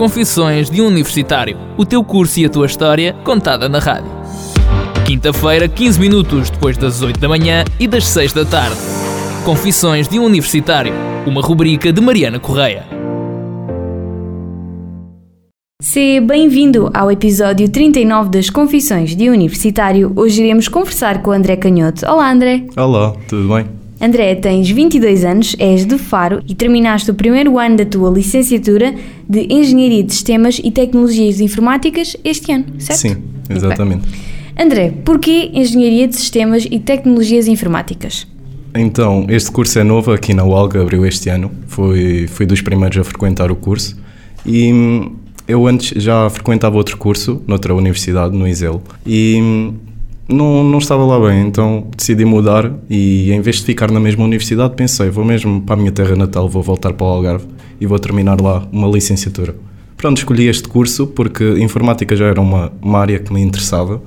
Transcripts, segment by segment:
Confissões de um Universitário, o teu curso e a tua história contada na rádio. Quinta-feira, 15 minutos depois das 8 da manhã e das 6 da tarde. Confissões de um Universitário, uma rubrica de Mariana Correia. Seja bem-vindo ao episódio 39 das Confissões de um Universitário. Hoje iremos conversar com o André Canhoto. Olá, André. Olá, tudo bem? André, tens 22 anos, és de Faro e terminaste o primeiro ano da tua licenciatura de Engenharia de Sistemas e Tecnologias Informáticas este ano, certo? Sim, exatamente. André, porquê Engenharia de Sistemas e Tecnologias Informáticas? Então, este curso é novo aqui na UALG, abriu este ano. Fui, fui dos primeiros a frequentar o curso. E hum, eu antes já frequentava outro curso, noutra universidade, no ISEL. E não, não estava lá bem, então decidi mudar e em vez de ficar na mesma universidade pensei, vou mesmo para a minha terra natal, vou voltar para o Algarve e vou terminar lá uma licenciatura. Pronto, escolhi este curso porque informática já era uma, uma área que me interessava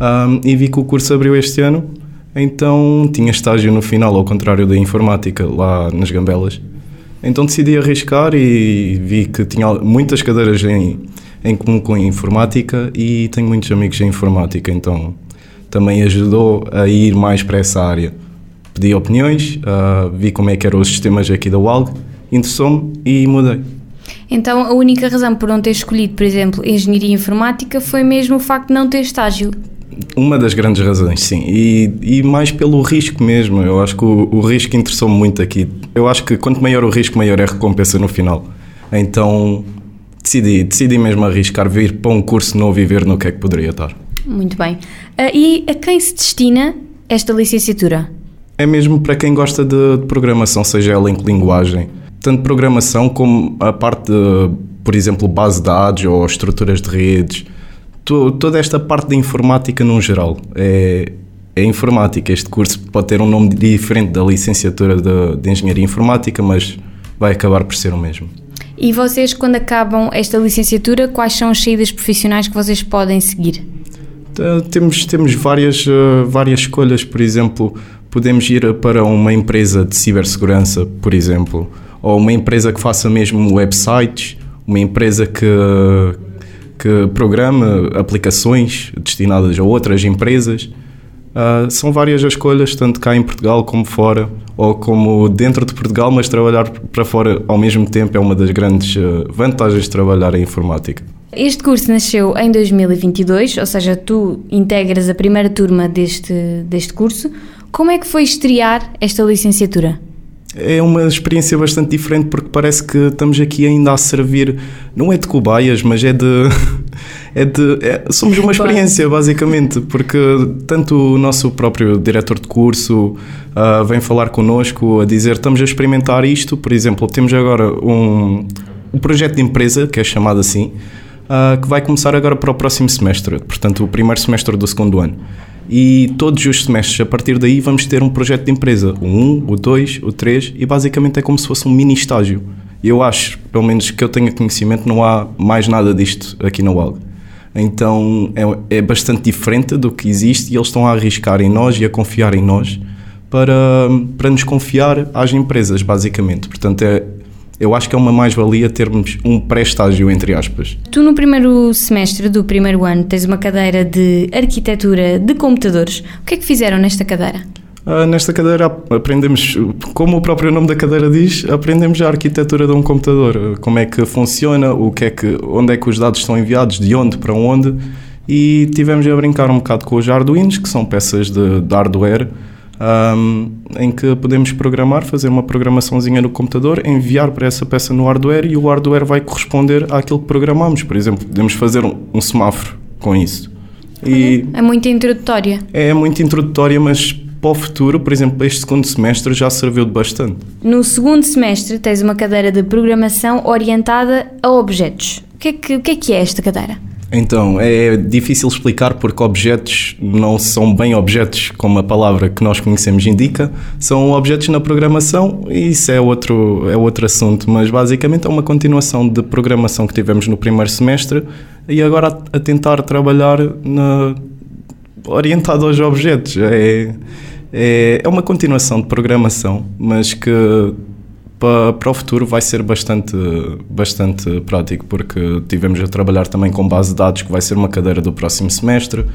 um, e vi que o curso abriu este ano, então tinha estágio no final, ao contrário da informática, lá nas Gambelas. Então decidi arriscar e vi que tinha muitas cadeiras em, em comum com a informática e tenho muitos amigos em informática, então também ajudou a ir mais para essa área. Pedi opiniões, uh, vi como é que eram os sistemas aqui da UALG, interessou-me e mudei. Então, a única razão por não ter escolhido, por exemplo, Engenharia Informática foi mesmo o facto de não ter estágio? Uma das grandes razões, sim. E, e mais pelo risco mesmo. Eu acho que o, o risco interessou-me muito aqui. Eu acho que quanto maior o risco, maior é a recompensa no final. Então, decidi, decidi mesmo arriscar, vir para um curso novo e ver no que é que poderia estar. Muito bem. Uh, e a quem se destina esta licenciatura? É mesmo para quem gosta de, de programação, seja ela em que linguagem. Tanto programação como a parte de, por exemplo, base de dados ou estruturas de redes. To, toda esta parte da informática no geral. É, é informática. Este curso pode ter um nome diferente da licenciatura de, de Engenharia Informática, mas vai acabar por ser o mesmo. E vocês, quando acabam esta licenciatura, quais são as saídas profissionais que vocês podem seguir? Temos, temos várias, uh, várias escolhas, por exemplo, podemos ir para uma empresa de cibersegurança, por exemplo, ou uma empresa que faça mesmo websites, uma empresa que, que programa aplicações destinadas a outras empresas. Uh, são várias as escolhas, tanto cá em Portugal como fora, ou como dentro de Portugal, mas trabalhar para fora ao mesmo tempo é uma das grandes uh, vantagens de trabalhar em informática. Este curso nasceu em 2022, ou seja, tu integras a primeira turma deste, deste curso. Como é que foi estrear esta licenciatura? É uma experiência bastante diferente porque parece que estamos aqui ainda a servir, não é de cobaias, mas é de. É de é, somos uma experiência, basicamente, porque tanto o nosso próprio diretor de curso uh, vem falar connosco a dizer estamos a experimentar isto. Por exemplo, temos agora um, um projeto de empresa que é chamado assim, uh, que vai começar agora para o próximo semestre, portanto, o primeiro semestre do segundo ano. E todos os semestres, a partir daí, vamos ter um projeto de empresa: o 1, o 2, o 3, e basicamente é como se fosse um mini estágio. Eu acho, pelo menos que eu tenha conhecimento, não há mais nada disto aqui na UALG. Então é, é bastante diferente do que existe e eles estão a arriscar em nós e a confiar em nós para, para nos confiar às empresas, basicamente. Portanto, é, eu acho que é uma mais-valia termos um pré-estágio, entre aspas. Tu, no primeiro semestre do primeiro ano, tens uma cadeira de arquitetura de computadores. O que é que fizeram nesta cadeira? Uh, nesta cadeira aprendemos, como o próprio nome da cadeira diz, aprendemos a arquitetura de um computador, como é que funciona, o que é que, onde é que os dados são enviados, de onde para onde, e tivemos a brincar um bocado com os Arduinos, que são peças de, de hardware, um, em que podemos programar, fazer uma programaçãozinha no computador, enviar para essa peça no hardware e o hardware vai corresponder àquilo que programamos. Por exemplo, podemos fazer um, um semáforo com isso. E é muito introdutória. É muito introdutória, mas para o futuro, por exemplo, este segundo semestre já serviu de bastante. No segundo semestre tens uma cadeira de programação orientada a objetos. O que é que, o que, é, que é esta cadeira? Então, é difícil explicar porque objetos não são bem objetos como a palavra que nós conhecemos indica, são objetos na programação e isso é outro, é outro assunto, mas basicamente é uma continuação de programação que tivemos no primeiro semestre e agora a, a tentar trabalhar na, orientado aos objetos. É, é, é uma continuação de programação, mas que para, para o futuro vai ser bastante, bastante prático, porque tivemos a trabalhar também com base de dados, que vai ser uma cadeira do próximo semestre,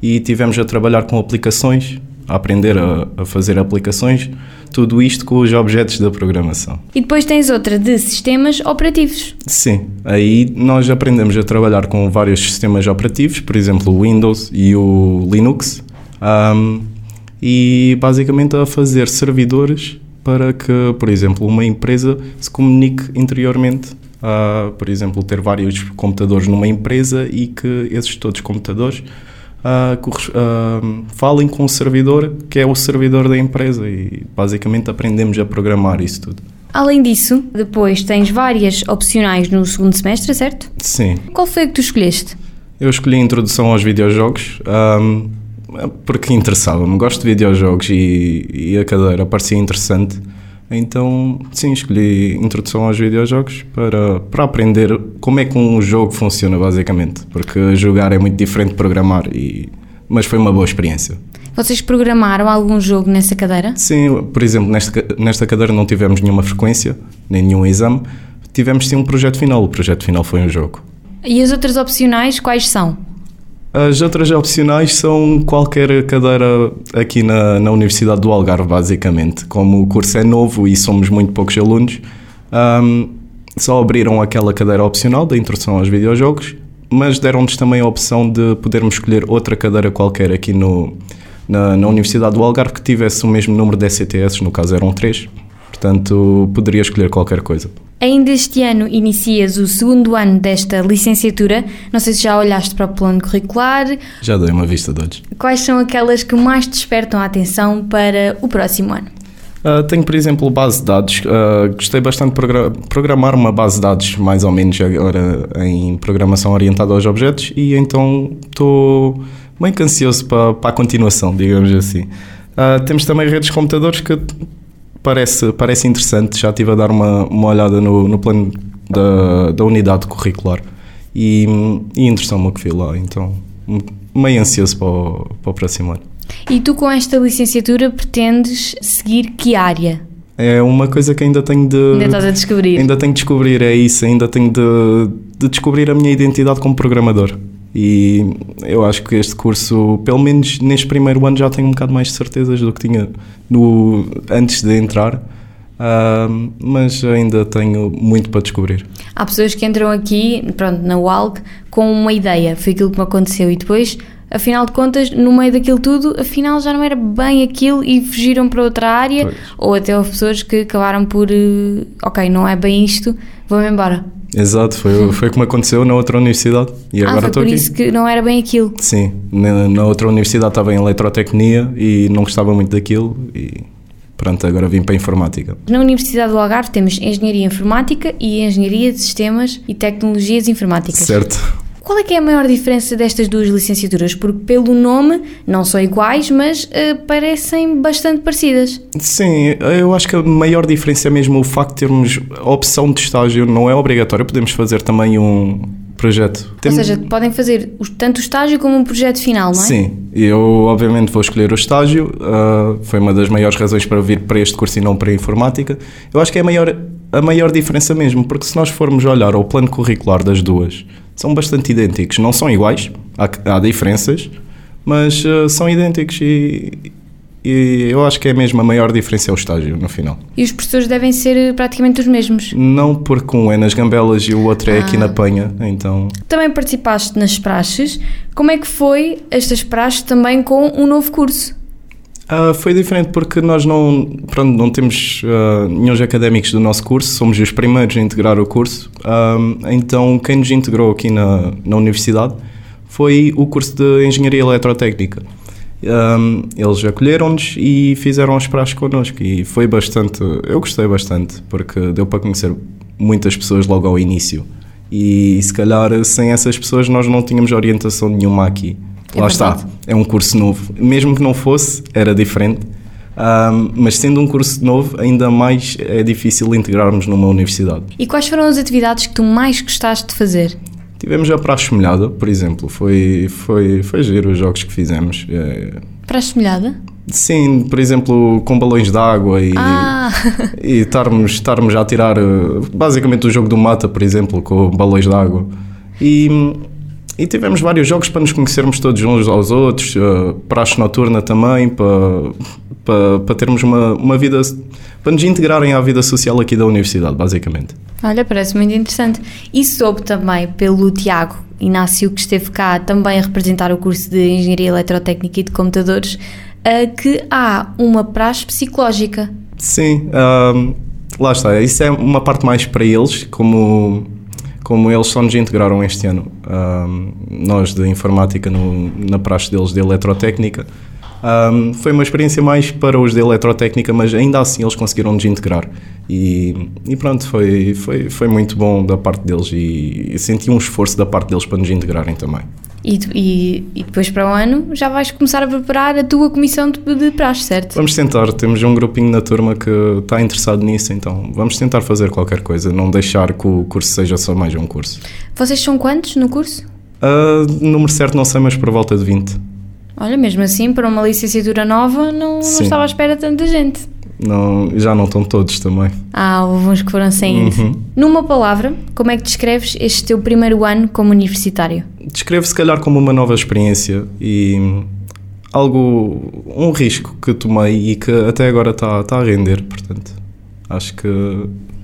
e tivemos a trabalhar com aplicações, a aprender a, a fazer aplicações, tudo isto com os objetos da programação. E depois tens outra de sistemas operativos. Sim, aí nós aprendemos a trabalhar com vários sistemas operativos, por exemplo o Windows e o Linux, um, e basicamente a fazer servidores para que, por exemplo, uma empresa se comunique interiormente a, por exemplo, ter vários computadores numa empresa e que esses todos computadores uh, uh, falem com o servidor que é o servidor da empresa e basicamente aprendemos a programar isso tudo. Além disso, depois tens várias opcionais no segundo semestre, certo? Sim. Qual foi a que tu escolheste? Eu escolhi a introdução aos videojogos. Um, porque interessava-me. Gosto de videojogos e, e a cadeira parecia interessante. Então, sim, escolhi Introdução aos Videojogos para, para aprender como é que um jogo funciona, basicamente. Porque jogar é muito diferente de programar, e, mas foi uma boa experiência. Vocês programaram algum jogo nessa cadeira? Sim, por exemplo, nesta, nesta cadeira não tivemos nenhuma frequência, nem nenhum exame. Tivemos sim um projeto final. O projeto final foi um jogo. E as outras opcionais quais são? As outras opcionais são qualquer cadeira aqui na, na Universidade do Algarve, basicamente. Como o curso é novo e somos muito poucos alunos, um, só abriram aquela cadeira opcional da introdução aos videojogos, mas deram-nos também a opção de podermos escolher outra cadeira qualquer aqui no, na, na Universidade do Algarve que tivesse o mesmo número de ECTS, no caso eram três, portanto poderia escolher qualquer coisa. Ainda este ano inicias o segundo ano desta licenciatura. Não sei se já olhaste para o plano curricular. Já dei uma vista de olhos. Quais são aquelas que mais despertam a atenção para o próximo ano? Uh, tenho, por exemplo, base de dados. Uh, gostei bastante de programar uma base de dados, mais ou menos agora em programação orientada aos objetos, e então estou bem ansioso para, para a continuação, digamos assim. Uh, temos também redes de computadores que parece, parece interessante. Já estive a dar uma, uma olhada no, no plano da, da unidade curricular e, e interessou-me o que vi lá. Então, meio ansioso para o, para o próximo ano. E tu, com esta licenciatura, pretendes seguir que área? É uma coisa que ainda tenho de. Ainda estás a descobrir. Ainda tenho de descobrir, é isso. Ainda tenho de, de descobrir a minha identidade como programador. E eu acho que este curso, pelo menos neste primeiro ano, já tenho um bocado mais de certezas do que tinha no, antes de entrar. Uh, mas ainda tenho muito para descobrir. Há pessoas que entram aqui, pronto, na UALG, com uma ideia, foi aquilo que me aconteceu, e depois, afinal de contas, no meio daquilo tudo, afinal já não era bem aquilo e fugiram para outra área, pois. ou até houve pessoas que acabaram por, uh, ok, não é bem isto, vou-me embora. Exato, foi, foi como aconteceu na outra universidade. E ah, agora estou aqui. por isso que não era bem aquilo. Sim, na, na, outra universidade estava em eletrotecnia e não gostava muito daquilo e pronto, agora vim para a informática. Na Universidade do Algarve temos Engenharia Informática e Engenharia de Sistemas e Tecnologias Informáticas. Certo. Qual é que é a maior diferença destas duas licenciaturas? Porque pelo nome não são iguais, mas uh, parecem bastante parecidas. Sim, eu acho que a maior diferença é mesmo o facto de termos a opção de estágio, não é obrigatório, podemos fazer também um projeto. Tem... Ou seja, podem fazer tanto o estágio como um projeto final, não é? Sim, eu obviamente vou escolher o estágio, uh, foi uma das maiores razões para vir para este curso e não para a informática. Eu acho que é a maior, a maior diferença mesmo, porque se nós formos olhar ao plano curricular das duas, são bastante idênticos. Não são iguais, há, há diferenças, mas uh, são idênticos e, e eu acho que é mesmo a maior diferença é o estágio no final. E os professores devem ser eh, praticamente os mesmos? Não, porque um é nas Gambelas e o outro é ah. aqui na Penha, então... Também participaste nas praxes. Como é que foi estas praxes também com um novo curso? Uh, foi diferente porque nós não, pronto, não temos uh, nenhum académicos do nosso curso, somos os primeiros a integrar o curso. Uh, então, quem nos integrou aqui na, na universidade foi o curso de Engenharia Eletrotécnica. Um, eles acolheram-nos e fizeram as praxes connosco e foi bastante, eu gostei bastante porque deu para conhecer muitas pessoas logo ao início e se calhar sem essas pessoas nós não tínhamos orientação nenhuma aqui. É Lá verdade. está, é um curso novo. Mesmo que não fosse, era diferente. Um, mas sendo um curso novo, ainda mais é difícil integrarmos numa universidade. E quais foram as atividades que tu mais gostaste de fazer? Tivemos a praxe molhada, por exemplo. Foi, foi, foi giro os jogos que fizemos. É... Praxe molhada? Sim, por exemplo, com balões de água e, Ah, e estarmos, estarmos a tirar eh, basicamente o jogo do mata, por exemplo, com balões de água. E, e tivemos vários jogos para nos conhecermos todos uns aos outros, eh, praxe noturna também, para, para, para termos uma, uma vida, para nos integrarem à vida social aqui da universidade, basicamente. olha, parece muito interessante. E soube também pelo Tiago Inácio, que esteve cá também a representar o curso de Engenharia Eletrotécnica e de Computadores, ah, que há uma praxe psicológica. Sim, ahm, lá está. Isso é uma parte mais para eles, como, como eles só nos integraram este ano. Ahm, nós de informática no- na praxe deles de eletrotécnica. Ahm, foi uma experiência mais para os de eletrotécnica, mas ainda assim eles conseguiram nos integrar. E, e pronto, foi, foi, foi muito bom da parte deles e, e senti um esforço da parte deles para nos integrarem também. E, e- e depois para o ano já vais começar a preparar a tua comissão de, de praxe, certo? Vamos tentar, temos um grupinho na turma que está interessado nisso, então vamos tentar fazer qualquer coisa, não deixar que o curso seja só mais um curso. Vocês são quantos no curso? Ah, número certo não sei, mas por volta de 20. Olha, mesmo assim, para uma licenciatura nova, não, não estava à espera de tanta gente. Não, já não estão todos também. Ah, houve uns que foram saindo. Uhum. Numa palavra, como é que descreves este teu primeiro ano como universitário? Descrevo se calhar como uma nova experiência e algo, um risco que tomei e que até agora está está a render, portanto, acho que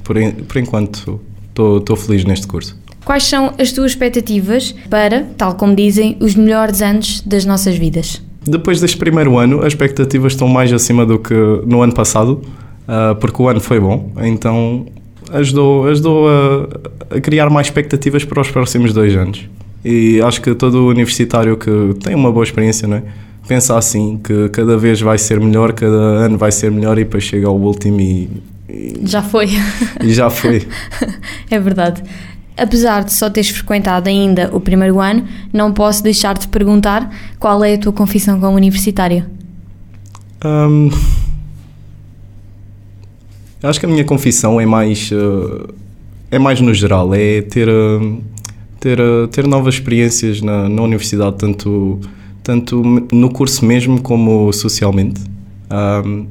por, por enquanto estou estou feliz neste curso. Quais são as tuas expectativas para, tal como dizem, os melhores anos das nossas vidas? Depois deste primeiro ano, as expectativas estão mais acima do que no ano passado, ah, porque o ano foi bom, então ajudou, ajudou a, a criar mais expectativas para os próximos dois anos. E acho que todo universitário que tem uma boa experiência, não é? pensa assim, que cada vez vai ser melhor, cada ano vai ser melhor e depois chega ao último e, e- Já foi. e já foi. é verdade. Apesar de só teres frequentado ainda o primeiro ano, não posso deixar de perguntar qual é a tua confissão como universitário. Hum, acho que a minha confissão é mais uh, é mais no geral é ter uh, ter uh, ter novas experiências na, na universidade tanto tanto no curso mesmo como socialmente Hum,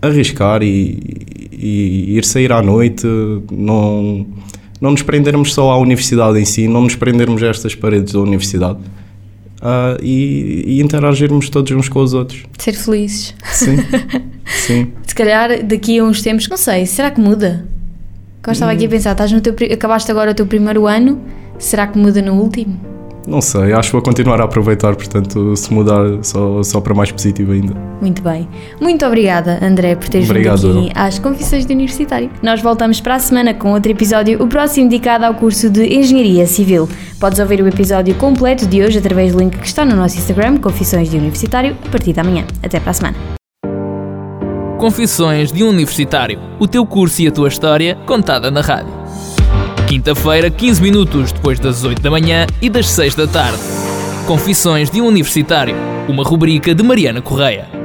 arriscar e, e ir sair à noite não não nos prendermos só à universidade em si não nos prendermos a estas paredes da universidade ah, e, e interagirmos todos uns com os outros Ser felizes. Sim, sim. Se calhar daqui a uns tempos, não sei, será que muda? Eu estava aqui a pensar, estás no teu, acabaste agora o teu primeiro ano, será que muda no último? Não sei, acho que vou continuar a aproveitar, portanto, se mudar só, só para mais positivo ainda. Muito bem. Muito obrigada, André, por teres Obrigado, vindo aqui às Confissões de Universitário. Nós voltamos para a semana com outro episódio, o próximo dedicado ao curso de Engenharia Civil. Podes ouvir o episódio completo de hoje através do link que está no nosso Instagram, Confissões de Universitário, a partir da manhã. Até para a semana. Confissões de Universitário. O teu curso e a tua história contada na rádio. Quinta-feira, 15 minutos depois das 8 da manhã e das 6 da tarde. Confissões de um Universitário. Uma rubrica de Mariana Correia.